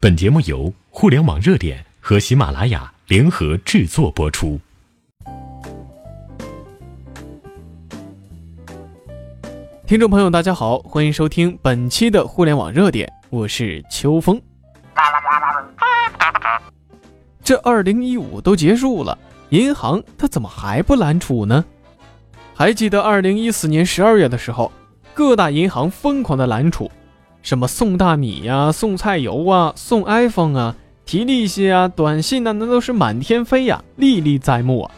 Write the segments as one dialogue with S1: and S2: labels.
S1: 本节目由互联网热点和喜马拉雅联合制作播出。
S2: 听众朋友，大家好，欢迎收听本期的互联网热点，我是秋风。这二零一五都结束了，银行它怎么还不揽储呢？还记得二零一四年十二月的时候，各大银行疯狂的揽储，什么送大米呀、送菜油啊、送 iPhone 啊、提利息啊、短信呢，那都是满天飞呀，历历在目啊。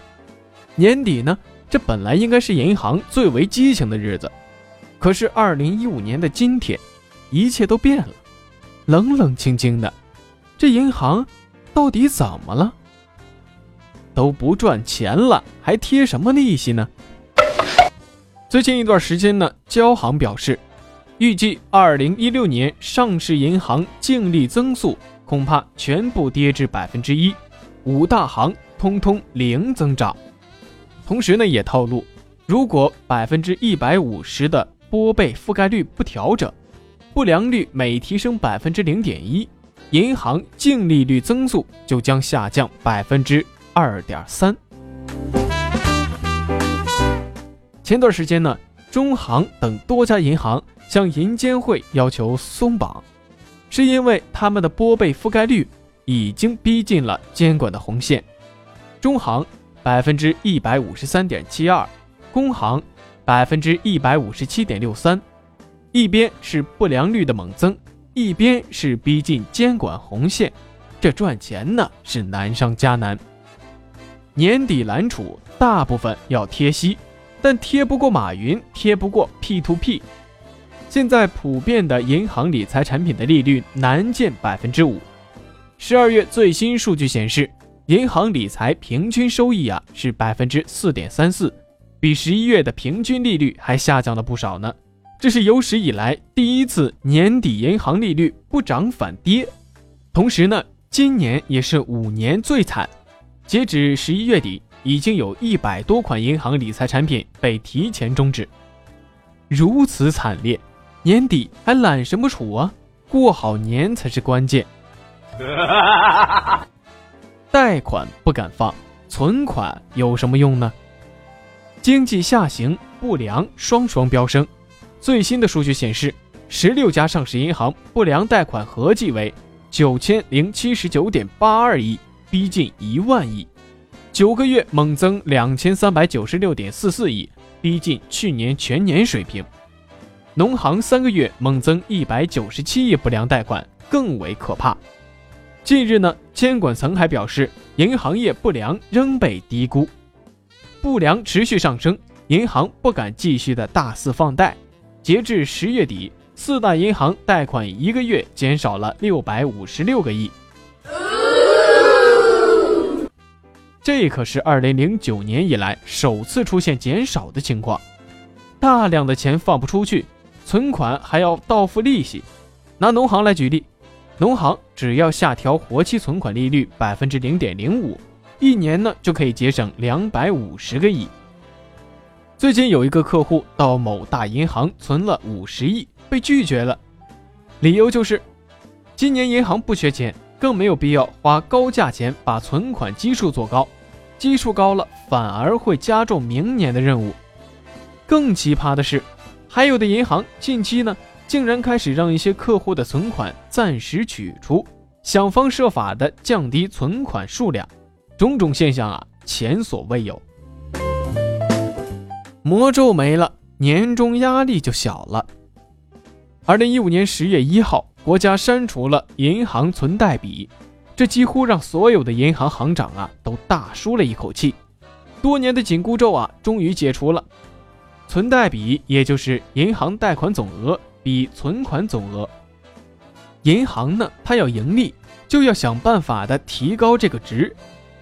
S2: 年底呢，这本来应该是银行最为激情的日子，可是二零一五年的今天，一切都变了，冷冷清清的，这银行到底怎么了？都不赚钱了，还贴什么利息呢？最近一段时间呢，交行表示，预计二零一六年上市银行净利增速恐怕全部跌至百分之一，五大行通通零增长。同时呢，也透露，如果百分之一百五十的拨备覆盖率不调整，不良率每提升百分之零点一，银行净利率增速就将下降百分之二点三。前段时间呢，中行等多家银行向银监会要求松绑，是因为他们的拨备覆盖率已经逼近了监管的红线。中行百分之一百五十三点七二，工行百分之一百五十七点六三，一边是不良率的猛增，一边是逼近监管红线，这赚钱呢是难上加难。年底揽储大部分要贴息。但贴不过马云，贴不过 P to P。现在普遍的银行理财产品的利率难见百分之五。十二月最新数据显示，银行理财平均收益啊是百分之四点三四，比十一月的平均利率还下降了不少呢。这是有史以来第一次年底银行利率不涨反跌。同时呢，今年也是五年最惨。截止十一月底。已经有一百多款银行理财产品被提前终止，如此惨烈，年底还揽什么储啊？过好年才是关键。贷款不敢放，存款有什么用呢？经济下行，不良双双飙升。最新的数据显示，十六家上市银行不良贷款合计为九千零七十九点八二亿，逼近一万亿。九个月猛增两千三百九十六点四四亿，逼近去年全年水平。农行三个月猛增一百九十七亿不良贷款，更为可怕。近日呢，监管层还表示，银行业不良仍被低估，不良持续上升，银行不敢继续的大肆放贷。截至十月底，四大银行贷款一个月减少了六百五十六个亿。这可是二零零九年以来首次出现减少的情况，大量的钱放不出去，存款还要倒付利息。拿农行来举例，农行只要下调活期存款利率百分之零点零五，一年呢就可以节省两百五十个亿。最近有一个客户到某大银行存了五十亿，被拒绝了，理由就是今年银行不缺钱。更没有必要花高价钱把存款基数做高，基数高了反而会加重明年的任务。更奇葩的是，还有的银行近期呢，竟然开始让一些客户的存款暂时取出，想方设法的降低存款数量。种种现象啊，前所未有。魔咒没了，年终压力就小了。二零一五年十月一号。国家删除了银行存贷比，这几乎让所有的银行行长啊都大舒了一口气。多年的紧箍咒啊，终于解除了。存贷比也就是银行贷款总额比存款总额。银行呢，它要盈利，就要想办法的提高这个值，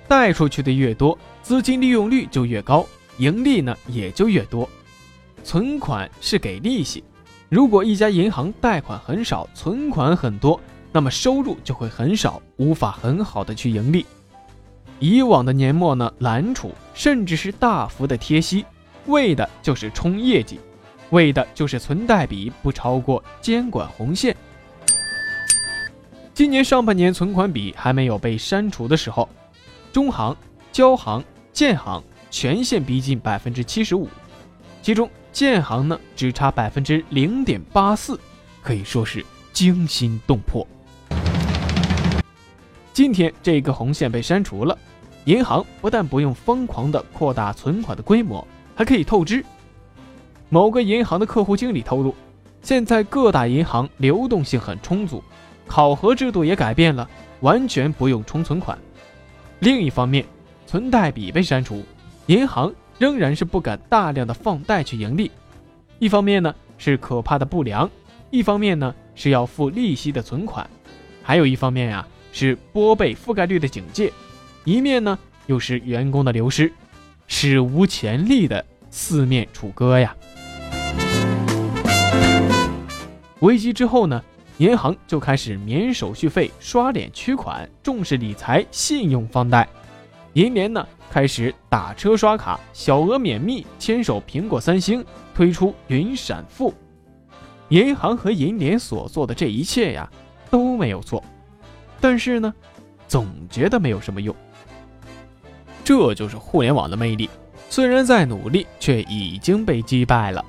S2: 贷出去的越多，资金利用率就越高，盈利呢也就越多。存款是给利息。如果一家银行贷款很少，存款很多，那么收入就会很少，无法很好的去盈利。以往的年末呢，揽储甚至是大幅的贴息，为的就是冲业绩，为的就是存贷比不超过监管红线。今年上半年存款比还没有被删除的时候，中行、交行、建行全线逼近百分之七十五，其中建行呢只差百分之零点八四，可以说是惊心动魄。今天这个红线被删除了，银行不但不用疯狂的扩大存款的规模，还可以透支。某个银行的客户经理透露，现在各大银行流动性很充足。考核制度也改变了，完全不用充存款。另一方面，存贷比被删除，银行仍然是不敢大量的放贷去盈利。一方面呢是可怕的不良，一方面呢是要付利息的存款，还有一方面呀是拨备覆盖率的警戒，一面呢又是员工的流失，史无前例的四面楚歌呀。危机之后呢？银行就开始免手续费、刷脸取款，重视理财、信用放贷。银联呢开始打车刷卡，小额免密，牵手苹果、三星，推出云闪付。银行和银联所做的这一切呀都没有错，但是呢，总觉得没有什么用。这就是互联网的魅力，虽然在努力，却已经被击败了。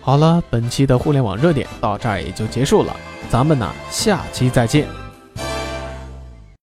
S2: 好了，本期的互联网热点到这儿也就结束了，咱们呢下期再见。